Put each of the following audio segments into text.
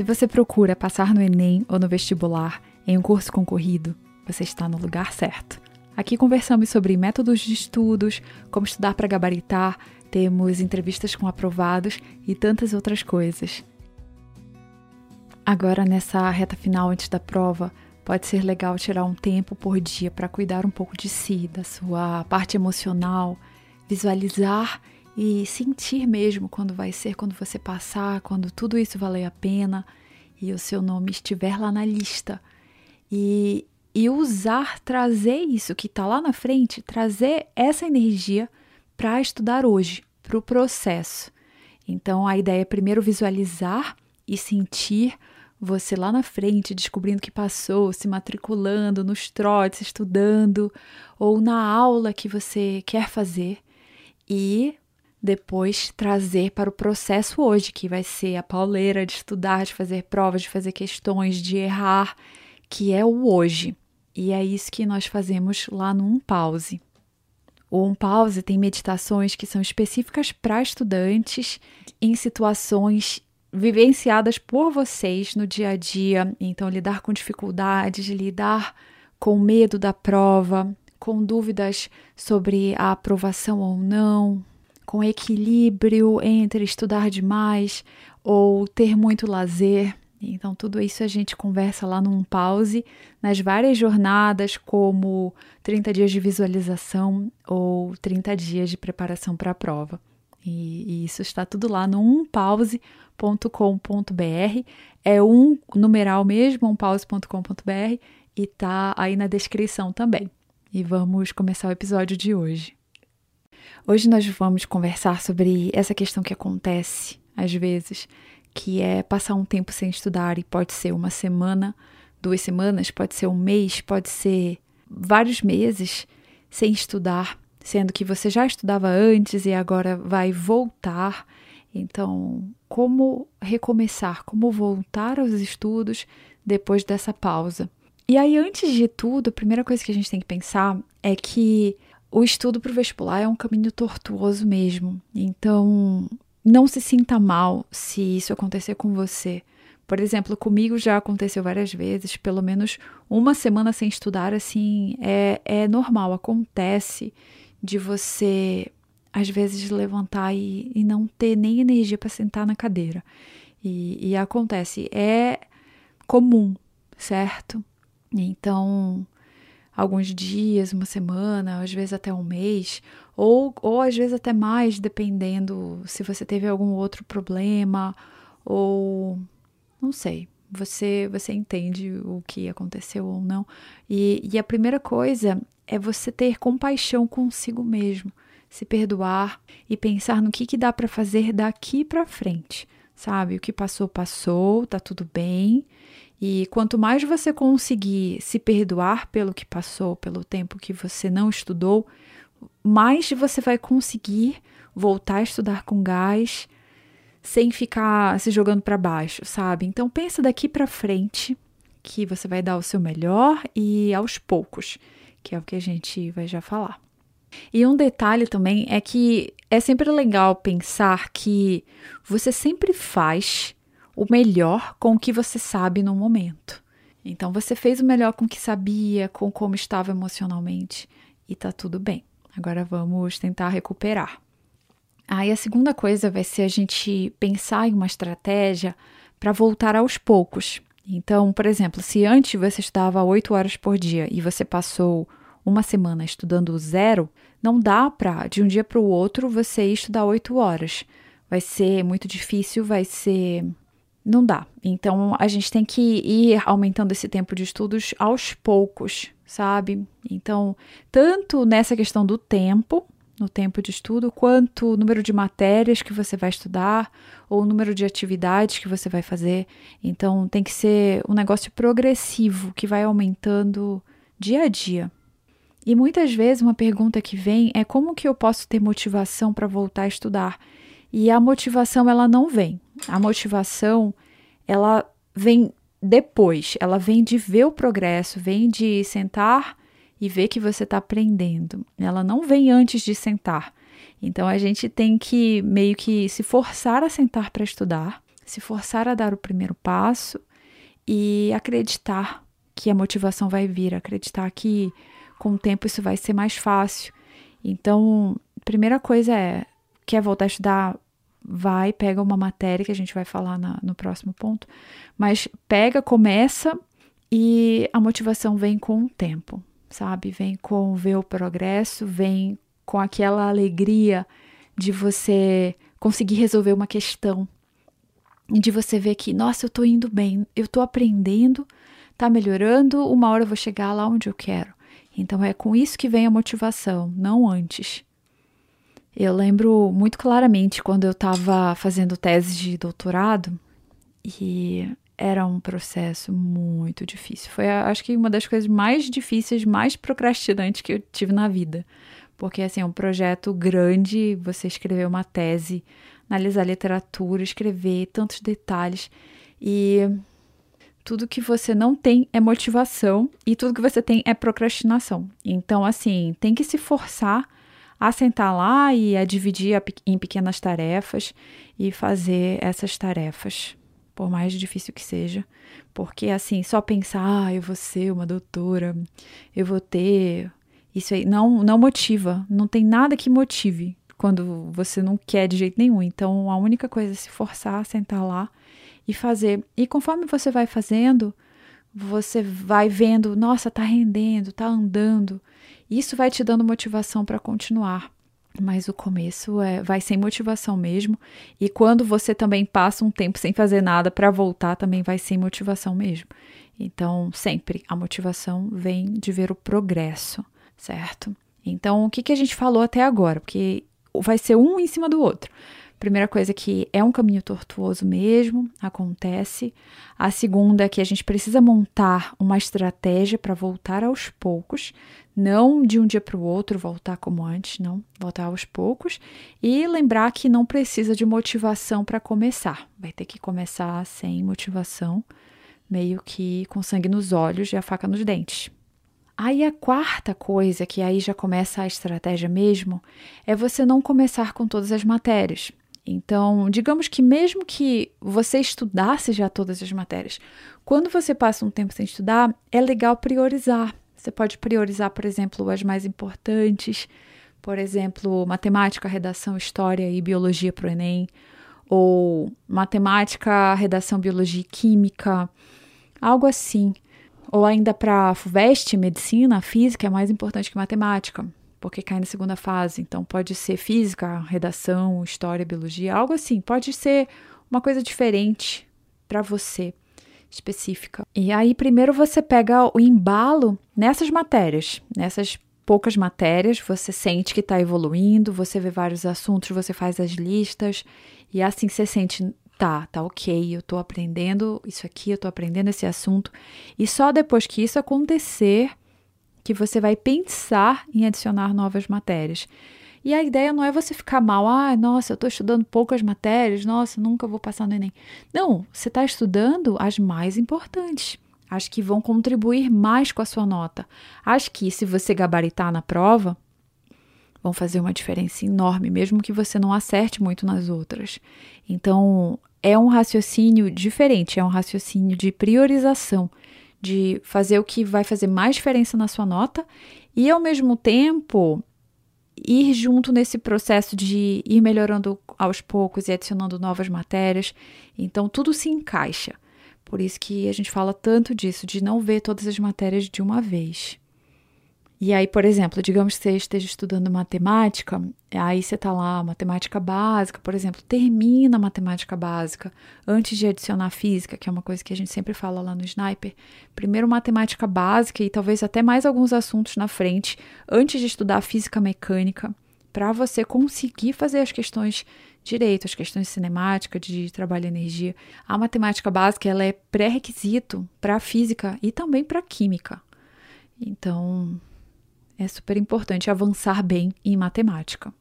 Se você procura passar no Enem ou no vestibular em um curso concorrido, você está no lugar certo. Aqui conversamos sobre métodos de estudos, como estudar para gabaritar, temos entrevistas com aprovados e tantas outras coisas. Agora, nessa reta final antes da prova, pode ser legal tirar um tempo por dia para cuidar um pouco de si, da sua parte emocional, visualizar e sentir mesmo quando vai ser, quando você passar, quando tudo isso valer a pena e o seu nome estiver lá na lista. E, e usar, trazer isso que está lá na frente, trazer essa energia para estudar hoje, para o processo. Então a ideia é primeiro visualizar e sentir você lá na frente, descobrindo que passou, se matriculando nos trotes, estudando, ou na aula que você quer fazer, e depois trazer para o processo hoje, que vai ser a pauleira de estudar, de fazer provas, de fazer questões, de errar, que é o hoje. E é isso que nós fazemos lá no Um Pause. O Um Pause tem meditações que são específicas para estudantes em situações vivenciadas por vocês no dia a dia. Então, lidar com dificuldades, lidar com medo da prova, com dúvidas sobre a aprovação ou não, com equilíbrio entre estudar demais ou ter muito lazer. Então, tudo isso a gente conversa lá num pause, nas várias jornadas, como 30 dias de visualização ou 30 dias de preparação para a prova. E, e, isso está tudo lá no umpause.com.br. É um numeral mesmo, umpause.com.br, e tá aí na descrição também. E vamos começar o episódio de hoje. Hoje nós vamos conversar sobre essa questão que acontece às vezes, que é passar um tempo sem estudar e pode ser uma semana, duas semanas, pode ser um mês, pode ser vários meses sem estudar, sendo que você já estudava antes e agora vai voltar. Então, como recomeçar, como voltar aos estudos depois dessa pausa? E aí, antes de tudo, a primeira coisa que a gente tem que pensar é que o estudo para o vestibular é um caminho tortuoso mesmo. Então, não se sinta mal se isso acontecer com você. Por exemplo, comigo já aconteceu várias vezes, pelo menos uma semana sem estudar, assim, é, é normal, acontece de você, às vezes, levantar e, e não ter nem energia para sentar na cadeira. E, e acontece, é comum, certo? Então, alguns dias, uma semana, às vezes até um mês, ou, ou às vezes até mais, dependendo se você teve algum outro problema, ou não sei, você, você entende o que aconteceu ou não. E, e a primeira coisa é você ter compaixão consigo mesmo, se perdoar e pensar no que, que dá para fazer daqui para frente, sabe? O que passou, passou, tá tudo bem. E quanto mais você conseguir se perdoar pelo que passou, pelo tempo que você não estudou, mais você vai conseguir voltar a estudar com gás sem ficar se jogando para baixo, sabe? Então pensa daqui para frente que você vai dar o seu melhor e aos poucos, que é o que a gente vai já falar. E um detalhe também é que é sempre legal pensar que você sempre faz o melhor com o que você sabe no momento. Então você fez o melhor com o que sabia, com como estava emocionalmente e tá tudo bem. Agora vamos tentar recuperar. Aí a segunda coisa vai ser a gente pensar em uma estratégia para voltar aos poucos. Então, por exemplo, se antes você estudava 8 horas por dia e você passou uma semana estudando zero, não dá para de um dia para o outro você estudar 8 horas. Vai ser muito difícil, vai ser não dá. Então a gente tem que ir aumentando esse tempo de estudos aos poucos, sabe? Então, tanto nessa questão do tempo, no tempo de estudo, quanto o número de matérias que você vai estudar ou o número de atividades que você vai fazer. Então, tem que ser um negócio progressivo que vai aumentando dia a dia. E muitas vezes uma pergunta que vem é como que eu posso ter motivação para voltar a estudar? E a motivação ela não vem. A motivação, ela vem depois, ela vem de ver o progresso, vem de sentar e ver que você está aprendendo. Ela não vem antes de sentar. Então a gente tem que meio que se forçar a sentar para estudar, se forçar a dar o primeiro passo e acreditar que a motivação vai vir, acreditar que com o tempo isso vai ser mais fácil. Então, primeira coisa é: quer voltar a estudar? Vai, pega uma matéria que a gente vai falar na, no próximo ponto, mas pega, começa e a motivação vem com o tempo, sabe? Vem com ver o progresso, vem com aquela alegria de você conseguir resolver uma questão, de você ver que, nossa, eu tô indo bem, eu tô aprendendo, tá melhorando, uma hora eu vou chegar lá onde eu quero. Então é com isso que vem a motivação, não antes. Eu lembro muito claramente quando eu estava fazendo tese de doutorado e era um processo muito difícil. Foi, acho que, uma das coisas mais difíceis, mais procrastinantes que eu tive na vida. Porque, assim, é um projeto grande, você escrever uma tese, analisar literatura, escrever tantos detalhes. E tudo que você não tem é motivação e tudo que você tem é procrastinação. Então, assim, tem que se forçar a sentar lá e a dividir em pequenas tarefas e fazer essas tarefas por mais difícil que seja, porque assim, só pensar, ah, eu vou ser uma doutora, eu vou ter isso aí, não, não motiva, não tem nada que motive quando você não quer de jeito nenhum. Então, a única coisa é se forçar, sentar lá e fazer. E conforme você vai fazendo, você vai vendo, nossa, tá rendendo, tá andando. Isso vai te dando motivação para continuar mas o começo é, vai sem motivação mesmo. E quando você também passa um tempo sem fazer nada para voltar, também vai sem motivação mesmo. Então, sempre a motivação vem de ver o progresso, certo? Então, o que, que a gente falou até agora? Porque vai ser um em cima do outro. Primeira coisa é que é um caminho tortuoso mesmo, acontece. A segunda é que a gente precisa montar uma estratégia para voltar aos poucos, não de um dia para o outro voltar como antes, não, voltar aos poucos. E lembrar que não precisa de motivação para começar, vai ter que começar sem motivação, meio que com sangue nos olhos e a faca nos dentes. Aí a quarta coisa, que aí já começa a estratégia mesmo, é você não começar com todas as matérias. Então, digamos que mesmo que você estudasse já todas as matérias, quando você passa um tempo sem estudar, é legal priorizar. Você pode priorizar, por exemplo, as mais importantes, por exemplo, matemática, redação, história e biologia para o Enem, ou matemática, redação, biologia e química, algo assim. Ou ainda para FUVEST, medicina, física é mais importante que matemática porque cai na segunda fase. Então, pode ser física, redação, história, biologia, algo assim. Pode ser uma coisa diferente para você, específica. E aí, primeiro você pega o embalo nessas matérias, nessas poucas matérias, você sente que está evoluindo, você vê vários assuntos, você faz as listas, e assim você sente, tá, tá ok, eu tô aprendendo isso aqui, eu tô aprendendo esse assunto. E só depois que isso acontecer, que você vai pensar em adicionar novas matérias. E a ideia não é você ficar mal, ah, nossa, eu estou estudando poucas matérias, nossa, nunca vou passar no Enem. Não, você está estudando as mais importantes, as que vão contribuir mais com a sua nota. As que, se você gabaritar na prova, vão fazer uma diferença enorme, mesmo que você não acerte muito nas outras. Então, é um raciocínio diferente, é um raciocínio de priorização de fazer o que vai fazer mais diferença na sua nota e, ao mesmo tempo, ir junto nesse processo de ir melhorando aos poucos e adicionando novas matérias. Então, tudo se encaixa. Por isso que a gente fala tanto disso, de não ver todas as matérias de uma vez. E aí, por exemplo, digamos que você esteja estudando matemática, aí você está lá, matemática básica, por exemplo, termina a matemática básica antes de adicionar física, que é uma coisa que a gente sempre fala lá no Sniper. Primeiro matemática básica e talvez até mais alguns assuntos na frente, antes de estudar física mecânica, para você conseguir fazer as questões direito, as questões de cinemática, de trabalho e energia. A matemática básica ela é pré-requisito para física e também para química. Então, é super importante avançar bem em matemática.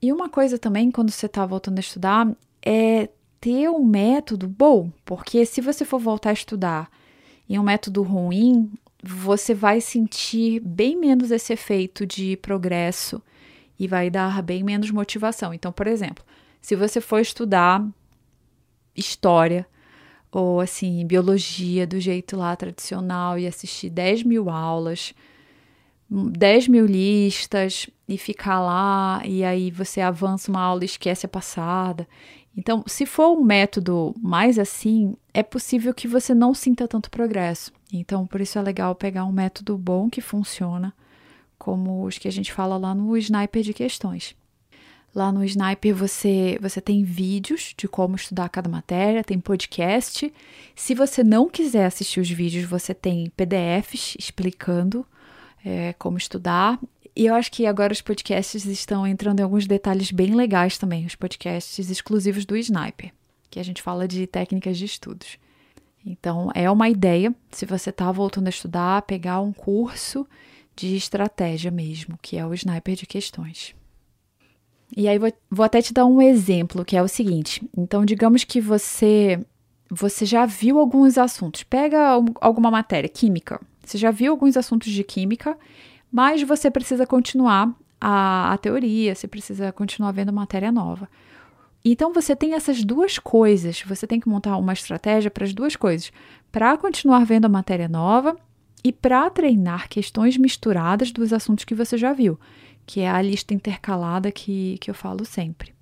E uma coisa também, quando você está voltando a estudar, é ter um método bom, porque se você for voltar a estudar em um método ruim, você vai sentir bem menos esse efeito de progresso e vai dar bem menos motivação. Então, por exemplo, se você for estudar história ou assim, biologia do jeito lá tradicional e assistir 10 mil aulas, 10 mil listas e ficar lá e aí você avança uma aula e esquece a passada. Então, se for um método mais assim, é possível que você não sinta tanto progresso. Então, por isso é legal pegar um método bom que funciona, como os que a gente fala lá no Sniper de questões. Lá no Sniper você, você tem vídeos de como estudar cada matéria, tem podcast. Se você não quiser assistir os vídeos, você tem PDFs explicando é, como estudar. E eu acho que agora os podcasts estão entrando em alguns detalhes bem legais também, os podcasts exclusivos do Sniper, que a gente fala de técnicas de estudos. Então, é uma ideia, se você está voltando a estudar, pegar um curso de estratégia mesmo, que é o Sniper de questões. E aí vou, vou até te dar um exemplo, que é o seguinte. Então, digamos que você você já viu alguns assuntos. Pega alguma matéria, química. Você já viu alguns assuntos de química, mas você precisa continuar a, a teoria, você precisa continuar vendo matéria nova. Então você tem essas duas coisas, você tem que montar uma estratégia para as duas coisas, para continuar vendo a matéria nova e para treinar questões misturadas dos assuntos que você já viu que é a lista intercalada que, que eu falo sempre.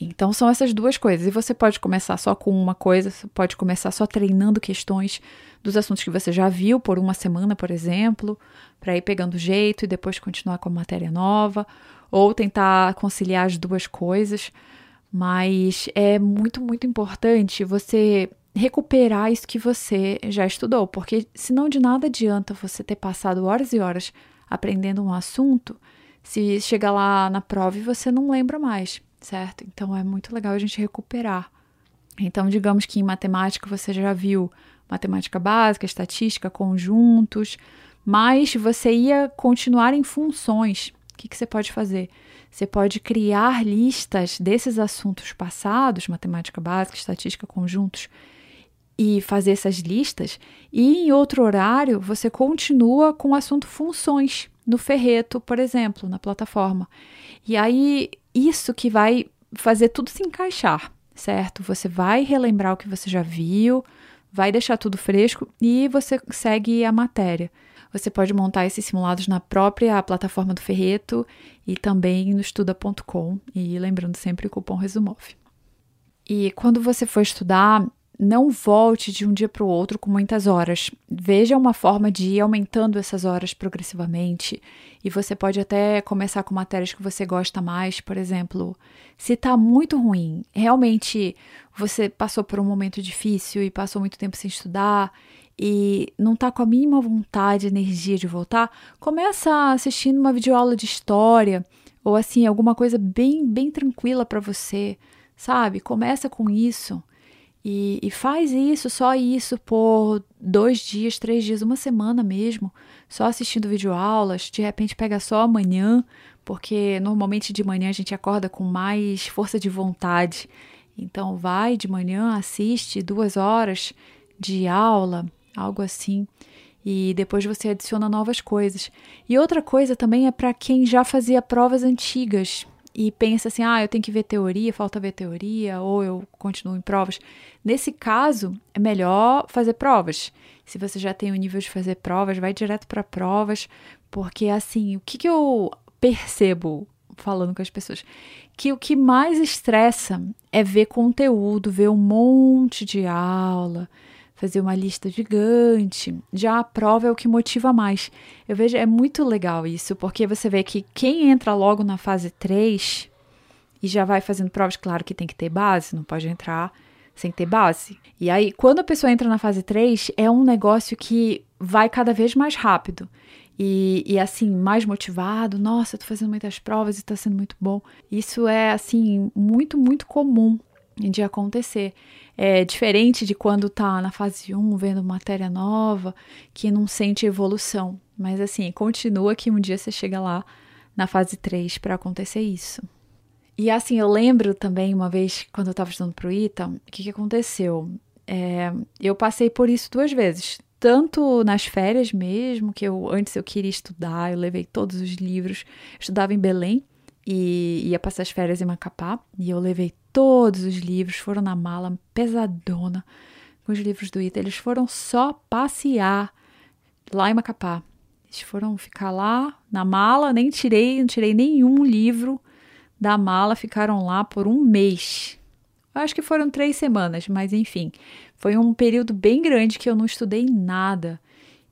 Então são essas duas coisas. E você pode começar só com uma coisa, você pode começar só treinando questões dos assuntos que você já viu por uma semana, por exemplo, para ir pegando jeito e depois continuar com a matéria nova, ou tentar conciliar as duas coisas. Mas é muito, muito importante você recuperar isso que você já estudou, porque senão de nada adianta você ter passado horas e horas aprendendo um assunto se chegar lá na prova e você não lembra mais, certo? Então é muito legal a gente recuperar. Então, digamos que em matemática você já viu matemática básica, estatística, conjuntos, mas você ia continuar em funções. O que, que você pode fazer? Você pode criar listas desses assuntos passados, matemática básica, estatística, conjuntos, e fazer essas listas, e em outro horário você continua com o assunto funções no ferreto, por exemplo, na plataforma. E aí, isso que vai fazer tudo se encaixar, certo? Você vai relembrar o que você já viu, vai deixar tudo fresco e você segue a matéria. Você pode montar esses simulados na própria plataforma do Ferreto e também no estuda.com, e lembrando sempre o cupom RESUMOV. E quando você for estudar, não volte de um dia para o outro com muitas horas. Veja uma forma de ir aumentando essas horas progressivamente. E você pode até começar com matérias que você gosta mais, por exemplo, se está muito ruim, realmente você passou por um momento difícil e passou muito tempo sem estudar e não está com a mínima vontade, energia de voltar, começa assistindo uma videoaula de história ou assim, alguma coisa bem bem tranquila para você, sabe? Começa com isso. E, e, faz isso, só isso, por dois dias, três dias, uma semana mesmo, só assistindo videoaulas. De repente pega só amanhã, porque normalmente de manhã a gente acorda com mais força de vontade. Então vai de manhã, assiste duas horas de aula, algo assim. E depois você adiciona novas coisas. E outra coisa também é para quem já fazia provas antigas e pensa assim: ah, eu tenho que ver teoria, falta ver teoria, ou eu continuo em provas. Nesse caso, é melhor fazer provas. Se você já tem o nível de fazer provas, vai direto para provas, porque assim, o que, que eu percebo falando com as pessoas? Que o que mais estressa é ver conteúdo, ver um monte de aula fazer uma lista gigante. Já a prova é o que motiva mais. Eu vejo, é muito legal isso, porque você vê que quem entra logo na fase 3 e já vai fazendo provas, claro que tem que ter base, não pode entrar sem ter base. E aí, quando a pessoa entra na fase 3, é um negócio que vai cada vez mais rápido. E, e, assim, mais motivado. Nossa, eu tô fazendo muitas provas e tá sendo muito bom. Isso é, assim, muito, muito comum de acontecer. É diferente de quando tá na fase 1, vendo matéria nova, que não sente evolução. Mas assim, continua que um dia você chega lá na fase 3 para acontecer isso. E assim, eu lembro também uma vez, quando eu estava estudando pro ITA, o que, que aconteceu? É, eu passei por isso duas vezes. Tanto nas férias mesmo, que eu antes eu queria estudar, eu levei todos os livros, estudava em Belém, e ia passar as férias em Macapá. E eu levei todos os livros, foram na mala pesadona com os livros do Ita. Eles foram só passear lá em Macapá. Eles foram ficar lá na mala, nem tirei, não tirei nenhum livro da mala, ficaram lá por um mês. acho que foram três semanas, mas enfim, foi um período bem grande que eu não estudei nada.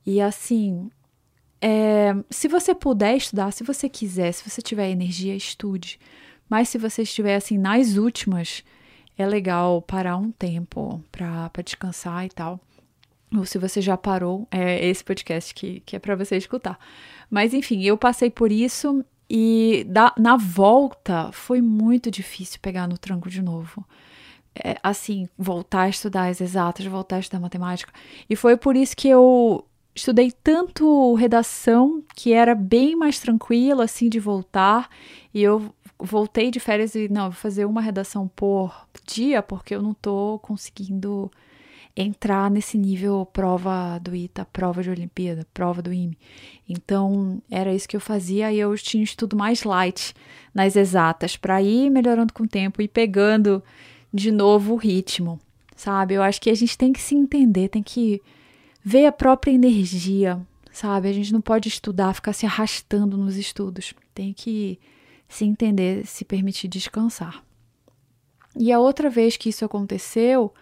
E assim, é, se você puder estudar, se você quiser, se você tiver energia, estude. Mas se você estiver assim nas últimas, é legal parar um tempo para descansar e tal. Ou se você já parou, é esse podcast que, que é para você escutar. Mas enfim, eu passei por isso e da, na volta foi muito difícil pegar no tranco de novo. É, assim, voltar a estudar as exatas, voltar a estudar matemática. E foi por isso que eu estudei tanto redação, que era bem mais tranquilo, assim, de voltar. E eu voltei de férias e, não, vou fazer uma redação por dia, porque eu não tô conseguindo entrar nesse nível prova do ITA, prova de Olimpíada, prova do IME. Então, era isso que eu fazia e eu tinha um estudo mais light nas exatas, para ir melhorando com o tempo e pegando de novo o ritmo, sabe? Eu acho que a gente tem que se entender, tem que ver a própria energia, sabe? A gente não pode estudar, ficar se arrastando nos estudos. Tem que se entender, se permitir descansar. E a outra vez que isso aconteceu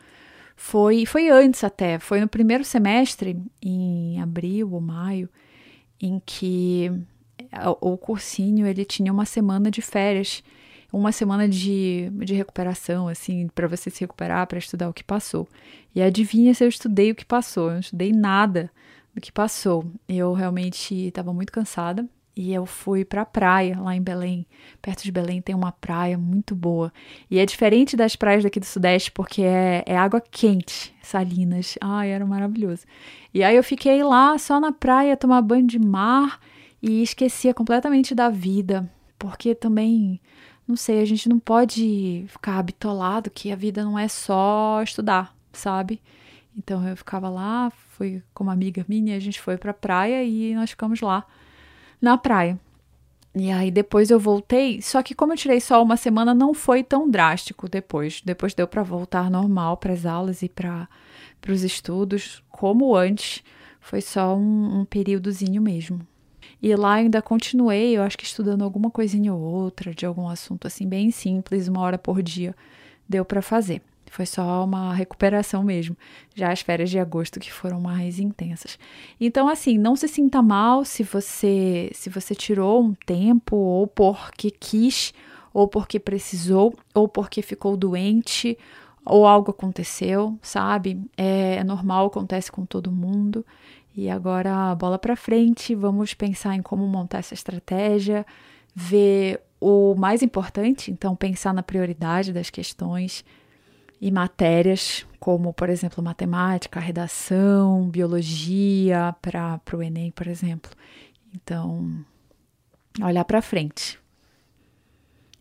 foi, foi antes até, foi no primeiro semestre, em abril ou maio, em que o cursinho ele tinha uma semana de férias, uma semana de, de recuperação, assim, para você se recuperar, para estudar o que passou. E adivinha se eu estudei o que passou? Eu não estudei nada do que passou. Eu realmente estava muito cansada e eu fui para a praia lá em Belém. Perto de Belém tem uma praia muito boa. E é diferente das praias daqui do Sudeste, porque é, é água quente, Salinas. Ai, era maravilhoso. E aí eu fiquei lá só na praia, tomar banho de mar e esquecia completamente da vida. Porque também, não sei, a gente não pode ficar habitolado que a vida não é só estudar, sabe? Então eu ficava lá, fui com uma amiga minha, a gente foi pra praia e nós ficamos lá na praia. E aí depois eu voltei, só que como eu tirei só uma semana, não foi tão drástico depois. Depois deu para voltar normal para as aulas e para os estudos, como antes. Foi só um, um períodozinho mesmo. E lá ainda continuei, eu acho que estudando alguma coisinha ou outra, de algum assunto assim bem simples, uma hora por dia, deu para fazer. Foi só uma recuperação mesmo. Já as férias de agosto que foram mais intensas. Então, assim, não se sinta mal se você se você tirou um tempo ou porque quis, ou porque precisou, ou porque ficou doente, ou algo aconteceu, sabe? É, é normal, acontece com todo mundo. E agora, bola para frente, vamos pensar em como montar essa estratégia, ver o mais importante, então pensar na prioridade das questões e matérias como, por exemplo, matemática, redação, biologia para o Enem, por exemplo. Então, olhar para frente.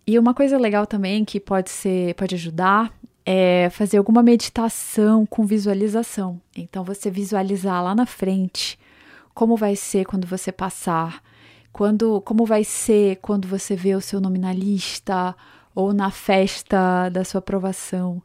E uma coisa legal também que pode ser, pode ajudar é fazer alguma meditação com visualização. Então, você visualizar lá na frente como vai ser quando você passar, quando, como vai ser quando você vê o seu nome na lista ou na festa da sua aprovação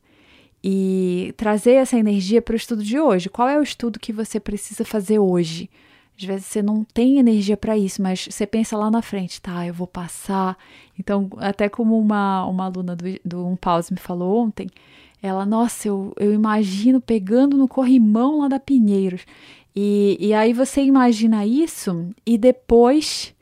e trazer essa energia para o estudo de hoje. Qual é o estudo que você precisa fazer hoje? Às vezes você não tem energia para isso, mas você pensa lá na frente, tá? Eu vou passar. Então, até como uma, uma aluna do, do Um Pause me falou ontem, ela, nossa, eu, eu imagino pegando no corrimão lá da Pinheiros. E, e aí você imagina isso e depois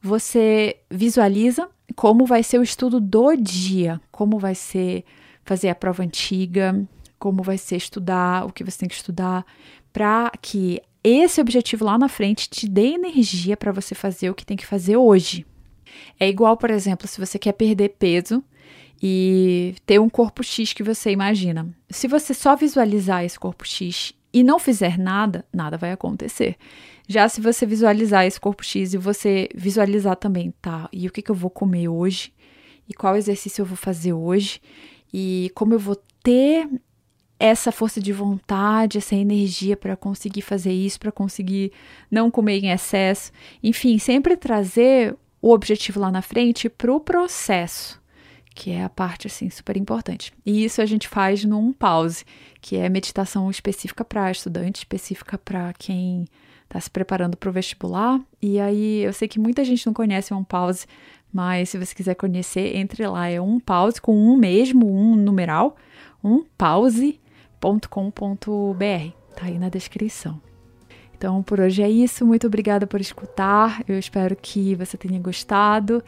você visualiza como vai ser o estudo do dia, como vai ser fazer a prova antiga, como vai ser estudar, o que você tem que estudar, para que esse objetivo lá na frente te dê energia para você fazer o que tem que fazer hoje. É igual, por exemplo, se você quer perder peso e ter um corpo X que você imagina. Se você só visualizar esse corpo X e não fizer nada, nada vai acontecer. Já se você visualizar esse corpo X e você visualizar também, tá? E o que, que eu vou comer hoje? E qual exercício eu vou fazer hoje? e como eu vou ter essa força de vontade, essa energia para conseguir fazer isso, para conseguir não comer em excesso. Enfim, sempre trazer o objetivo lá na frente para o processo, que é a parte assim super importante. E isso a gente faz num pause, que é meditação específica para estudante, específica para quem está se preparando para o vestibular. E aí eu sei que muita gente não conhece um pause, mas se você quiser conhecer, entre lá. É um pause com um mesmo, um numeral, um pause.com.br. Tá aí na descrição. Então, por hoje é isso. Muito obrigada por escutar. Eu espero que você tenha gostado.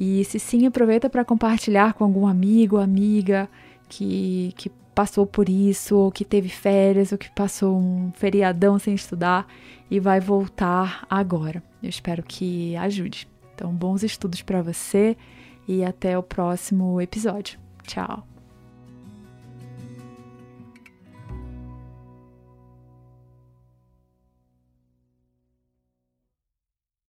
E se sim, aproveita para compartilhar com algum amigo, amiga que, que passou por isso, ou que teve férias, ou que passou um feriadão sem estudar e vai voltar agora. Eu espero que ajude. Então, bons estudos para você e até o próximo episódio. Tchau!